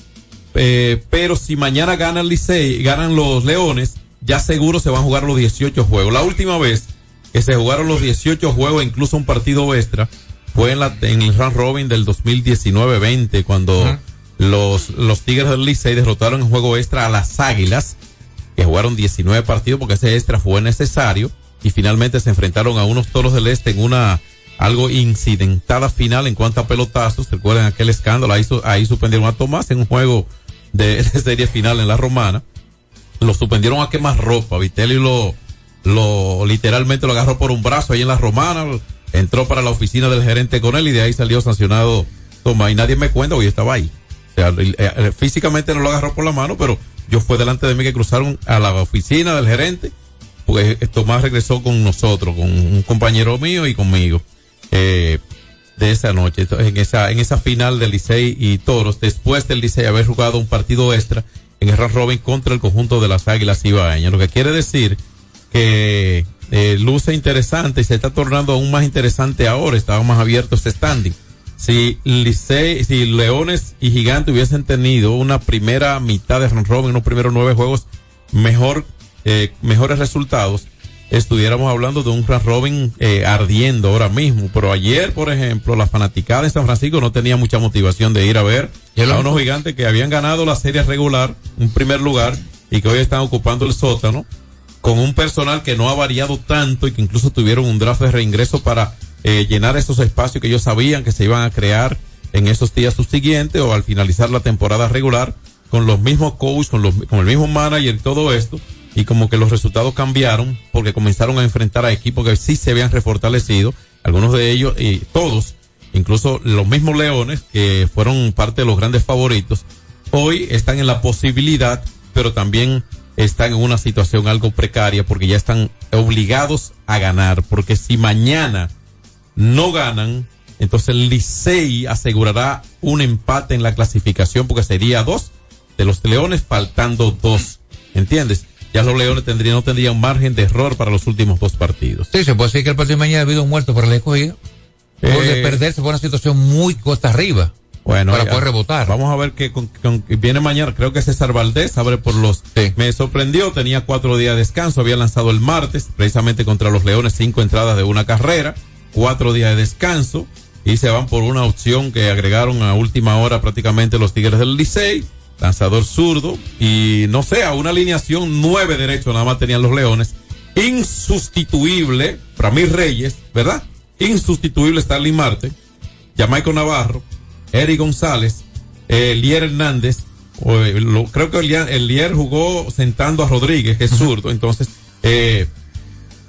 eh, pero si mañana gana el Licey, ganan los Leones, ya seguro se van a jugar los 18 juegos. La última vez que se jugaron los 18 juegos, incluso un partido extra, fue en, la, en el round robin del 2019-20, cuando los, los Tigres del Licey derrotaron en juego extra a las Águilas, que jugaron 19 partidos porque ese extra fue necesario, y finalmente se enfrentaron a unos Toros del Este en una algo incidentada final en cuanto a pelotazos. Recuerden aquel escándalo, ahí, ahí suspendieron a Tomás en un juego de, *laughs* de serie final en la romana. Lo suspendieron a quemar ropa. Vitelli lo, lo literalmente lo agarró por un brazo ahí en la romana. Entró para la oficina del gerente con él y de ahí salió sancionado Tomás. Y nadie me cuenta yo estaba ahí. O sea, eh, eh, físicamente no lo agarró por la mano, pero yo fue delante de mí que cruzaron a la oficina del gerente eh, Tomás regresó con nosotros, con un compañero mío y conmigo, eh, de esa noche, en esa, en esa final del Licey y Toros, después del Licey haber jugado un partido extra en el round robin contra el conjunto de las Águilas Ibaeñas, lo que quiere decir que eh, luce interesante y se está tornando aún más interesante ahora, estaba más abierto este standing. Si Licey, si Leones y Gigantes hubiesen tenido una primera mitad de round robin, unos primeros nueve juegos, mejor, eh, mejores resultados, estuviéramos hablando de un round robin eh, ardiendo ahora mismo. Pero ayer, por ejemplo, la fanaticada de San Francisco no tenía mucha motivación de ir a ver a unos gigantes que habían ganado la serie regular, un primer lugar, y que hoy están ocupando el sótano, con un personal que no ha variado tanto y que incluso tuvieron un draft de reingreso para eh, llenar esos espacios que ellos sabían que se iban a crear en esos días subsiguientes o al finalizar la temporada regular con los mismos coaches, con, los, con el mismo manager y todo esto. Y como que los resultados cambiaron porque comenzaron a enfrentar a equipos que sí se habían refortalecido, algunos de ellos y todos, incluso los mismos Leones, que fueron parte de los grandes favoritos, hoy están en la posibilidad, pero también están en una situación algo precaria porque ya están obligados a ganar, porque si mañana no ganan, entonces el Licey asegurará un empate en la clasificación porque sería dos de los Leones faltando dos, ¿entiendes? Ya los Leones tendrían, no tendrían margen de error para los últimos dos partidos. Sí, se puede decir que el partido de mañana ha habido un muerto para el escogido. Eh, de perderse por una situación muy costa arriba. Bueno, para ya. poder rebotar. Vamos a ver qué con- con- viene mañana. Creo que César Valdés abre por los. Me sorprendió, tenía cuatro días de descanso. Había lanzado el martes, precisamente contra los Leones, cinco entradas de una carrera, cuatro días de descanso. Y se van por una opción que agregaron a última hora prácticamente los Tigres del Licey. Lanzador zurdo. Y no sé, a una alineación nueve derechos nada más tenían los Leones. Insustituible, Ramírez Reyes, ¿verdad? Insustituible Starling Marte. Jamaico Navarro, Eric González, eh, Lier Hernández, eh, lo- creo que Elier, Elier jugó sentando a Rodríguez, que es zurdo, entonces eh,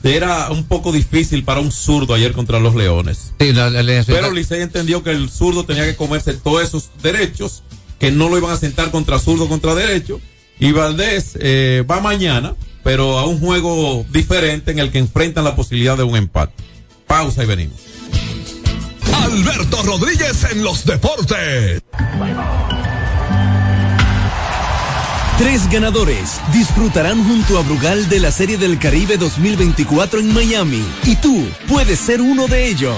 era un poco difícil para un zurdo ayer contra los Leones. Sí, la- la- la- Pero Licey entendió que el zurdo tenía que comerse todos esos derechos, que no lo iban a sentar contra zurdo contra derecho, y Valdés eh, va mañana, pero a un juego diferente en el que enfrentan la posibilidad de un empate. Pausa y venimos. Alberto Rodríguez en los deportes. Tres ganadores disfrutarán junto a Brugal de la Serie del Caribe 2024 en Miami y tú puedes ser uno de ellos.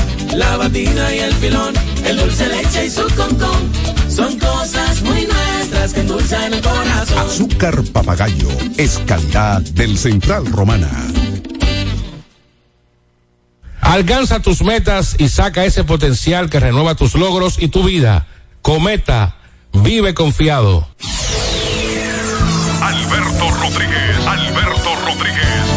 la batida y el filón, el dulce leche y su concón. Son cosas muy nuestras que endulzan el corazón. Azúcar papagayo es calidad del Central Romana. Alcanza tus metas y saca ese potencial que renueva tus logros y tu vida. Cometa, vive confiado. Alberto Rodríguez, Alberto Rodríguez,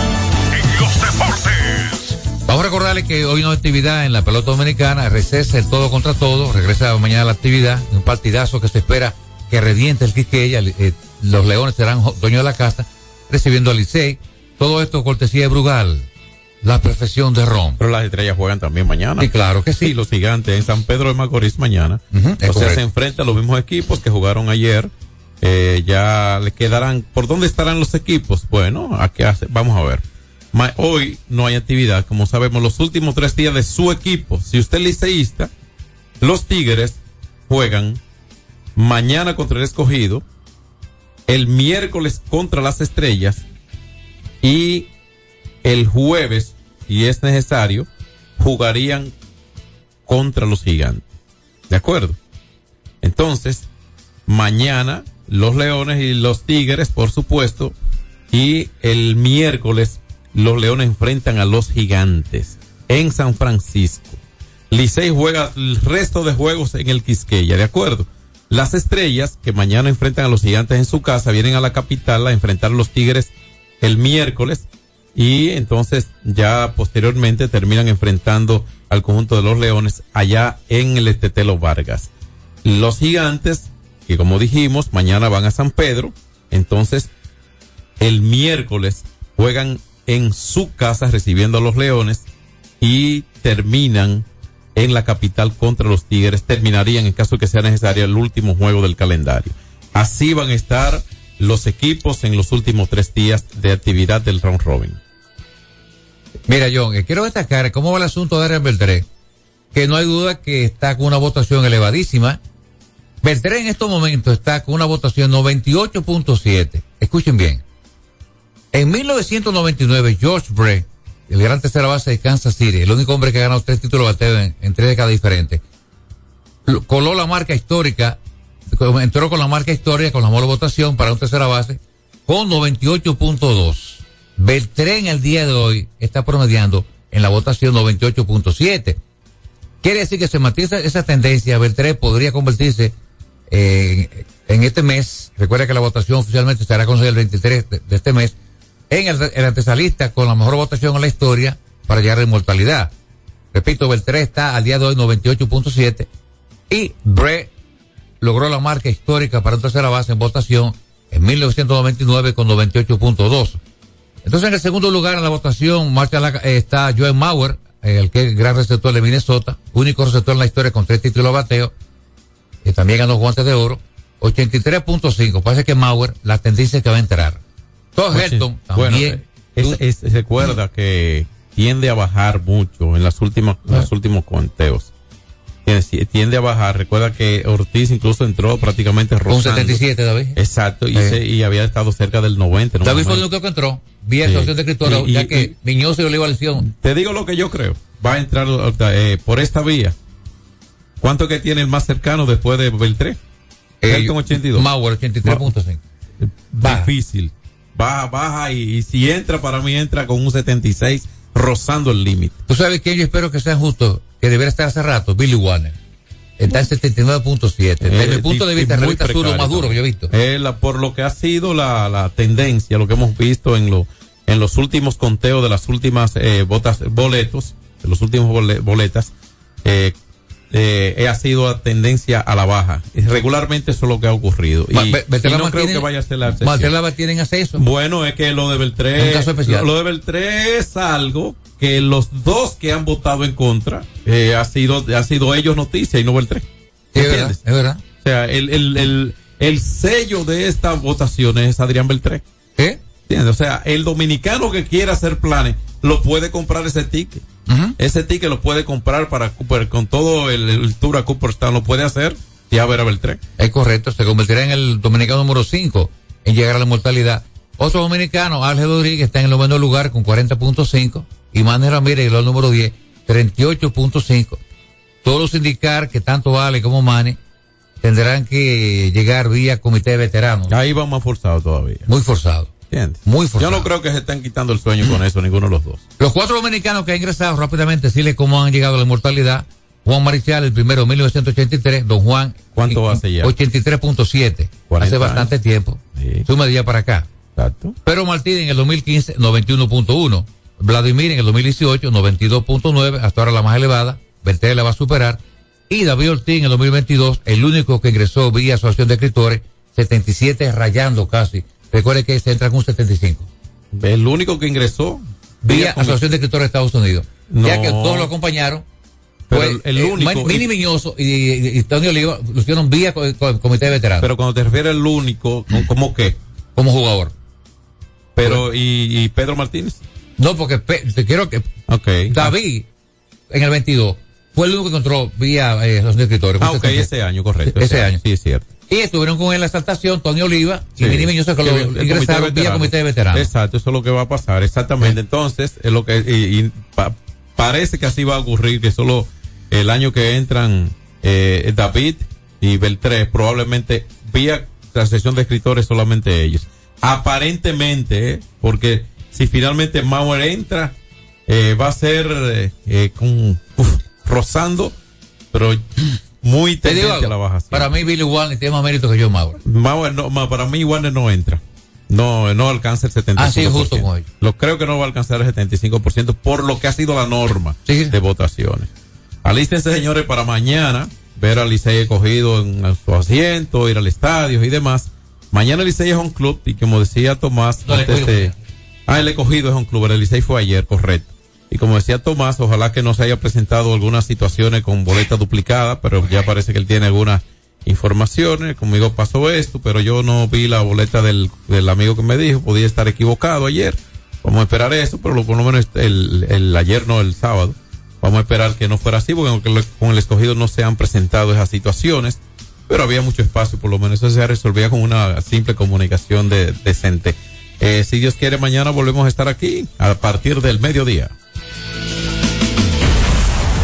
deportes. Vamos a recordarle que hoy no hay actividad en la pelota dominicana, recesa el todo contra todo, regresa mañana la actividad, un partidazo que se espera que reviente el Quisqueya, eh, los Leones serán dueños de la casa, recibiendo al Licey, todo esto cortesía de Brugal, la perfección de Ron. Pero las estrellas juegan también mañana. Sí, claro que sí. Y los gigantes en San Pedro de Macorís mañana. O sea, correcto. se enfrentan a los mismos equipos que jugaron ayer. Eh, ya le quedarán. ¿Por dónde estarán los equipos? Bueno, aquí hace, vamos a ver. Hoy no hay actividad, como sabemos, los últimos tres días de su equipo. Si usted es liceísta, los Tigres juegan mañana contra el escogido, el miércoles contra las estrellas y el jueves, si es necesario, jugarían contra los gigantes. ¿De acuerdo? Entonces, mañana los leones y los tigres, por supuesto, y el miércoles los leones enfrentan a los gigantes en San Francisco. Licey juega el resto de juegos en el Quisqueya, ¿de acuerdo? Las estrellas que mañana enfrentan a los gigantes en su casa vienen a la capital a enfrentar a los tigres el miércoles y entonces ya posteriormente terminan enfrentando al conjunto de los leones allá en el Estetelo Vargas. Los gigantes, que como dijimos, mañana van a San Pedro, entonces el miércoles juegan en su casa recibiendo a los leones y terminan en la capital contra los Tigres. Terminarían en caso que sea necesario el último juego del calendario. Así van a estar los equipos en los últimos tres días de actividad del round robin. Mira, John, eh, quiero destacar cómo va el asunto de Ariel Beltré, que no hay duda que está con una votación elevadísima. Beltré en estos momentos está con una votación 98.7. Escuchen bien. En 1999, George Bray, el gran tercera base de Kansas City, el único hombre que ha ganado tres títulos bateo en, tres décadas diferentes, coló la marca histórica, entró con la marca histórica, con la mejor votación para un tercera base, con 98.2. Beltré en el día de hoy está promediando en la votación 98.7. Quiere decir que se mantiene esa, tendencia, Beltré podría convertirse eh, en este mes, recuerda que la votación oficialmente estará con el 23 de, de este mes, en el, el antesalista con la mejor votación en la historia para llegar a la inmortalidad. Repito, Beltré está al día de hoy 98.7 y Bre logró la marca histórica para un tercera base en votación en 1999 con 98.2. Entonces, en el segundo lugar en la votación marcha la- eh, está Joe Mauer, eh, el que es gran receptor de Minnesota, único receptor en la historia con tres títulos de bateo, que también ganó guantes de oro, 83.5. Parece que Mauer, la tendencia es que va a entrar. Todd. Helton Bueno, es- es- recuerda que tiende a bajar mucho en las últimas, los últimos conteos. Tiende, tiende a bajar. Recuerda que Ortiz incluso entró prácticamente rozando. 77, David. Exacto, y, Eh. se- y había estado cerca del 90. en un David fue el único que entró. Vía Sí. de escritorio, Y- y- ya que y- Miñoz se oliva lesión. Te digo lo que yo creo. Va a entrar eh, por esta vía. ¿Cuánto que tiene el más cercano después de Beltré? Eh, Helton 82. Mauer 83.5. Difícil. Baja, baja y, y si entra, para mí entra con un 76 rozando el límite. Tú sabes que yo espero que sean justos, que debería estar hace rato, Billy Warner. está en 79.7. Desde mi punto de vista, revista sur lo más duro que yo he visto. Eh, la- por lo que ha sido la, la tendencia, lo que hemos visto en, lo, en los últimos conteos de las últimas eh, botas, boletos, de los últimos bole- boletas, eh, eh, ha sido a tendencia a la baja. Regularmente eso es lo que ha ocurrido. Y, no creo que vaya a ser la excepción. Tienen acceso. Bueno, es que lo de Beltré, lo de Beltré es algo que los dos que han votado en contra eh, ha sido ha sido ellos noticia y no Beltré. Sí, es verdad, ¿Entiendes? es verdad. O sea, el, el, el, el sello de estas votaciones es Adrián Beltré. ¿Qué? ¿Entiendes? O sea, el dominicano que quiera hacer planes lo puede comprar ese ticket. Ese ticket lo puede comprar para Cooper, con todo el, el tour a Cooperstown, lo puede hacer y a ver a Beltré. Es correcto, se convertirá en el dominicano número 5 en llegar a la mortalidad. Otro dominicano, Ángel Rodríguez, está en el noveno lugar con 40.5 y Manuel Ramírez, el número 10, 38.5. Todos los indicar que tanto Vale como Mane tendrán que llegar vía comité de veteranos. Ahí va más forzado todavía. Muy forzado. ¿Entiendes? Muy forzado. Yo no creo que se estén quitando el sueño con eso, ninguno de los dos. Los cuatro dominicanos que han ingresado rápidamente, decirle cómo han llegado a la inmortalidad. Juan Marichal, el primero en 1983, don Juan. ¿Cuánto hace ya? 83.7. 40 Hace bastante tiempo. Suma de día para acá. Exacto. Pero Martín en el 2015, 91.1. Vladimir en el 2018, 92.9. Hasta ahora la más elevada. Beltré la va a superar. Y David Ortiz en el 2022, el único que ingresó vía Asociación de Escritores, 77 rayando casi. Recuerde que se entra con un 75. El único que ingresó Vía Asociación de Escritores de Estados Unidos. Ya que todos lo acompañaron. Pero el- eh, único- Mini Miñoso y, Tony Oliva lo hicieron vía co- co- Comité de Veteranos. Pero cuando te refieres al único, ¿cómo qué? Como jugador. Pero, ¿y, y Pedro Martínez? No, porque te quiero que Ok. David en el 22 fue el único que entró vía eh, Asociación de Escritores. Ah, ok, 70. ese año, correcto. Ese año. Sí, es cierto. Y estuvieron con él en la exaltación Tony Oliva Sí. y Mini Miñoso que Que lo el ingresaron vía. Comité de Veteranos. Exacto, eso es lo que va a pasar, exactamente. Entonces, es lo que y, y pa- parece que así va a ocurrir, que solo el año que entran eh, David y Beltré, probablemente vía la sesión de escritores solamente ellos. Aparentemente, ¿eh? porque si finalmente Mauer entra, eh, va a ser eh, eh, con uf, rozando, pero muy Te digo a la baja. sí. para mí Billy Warner tiene más mérito que yo, Mauro. Mauer no, ma- para mí Warner no entra. No, no alcanza el 75%. Ah, sí, justo con ellos. Lo creo que no va a alcanzar el 75% por lo que ha sido la norma de votaciones. Alístense, señores, para mañana ver al Licey cogido en su asiento, ir al estadio y demás. Mañana el Licey es un club y como decía Tomás, No, antes de- ah, el escogido es un club, el Licey fue ayer, correcto. Y como decía Tomás, ojalá que no se haya presentado algunas situaciones con boleta duplicada, pero ya parece que él tiene algunas informaciones. Conmigo pasó esto, pero yo no vi la boleta del, del amigo que me dijo, podía estar equivocado ayer. Vamos a esperar eso, pero lo- por lo menos el, el ayer no, el sábado. Vamos a esperar que no fuera así, porque con el escogido no se han presentado esas situaciones, pero había mucho espacio, por lo menos eso se resolvía con una simple comunicación de, decente. Eh, si Dios quiere, mañana volvemos a estar aquí a partir del mediodía.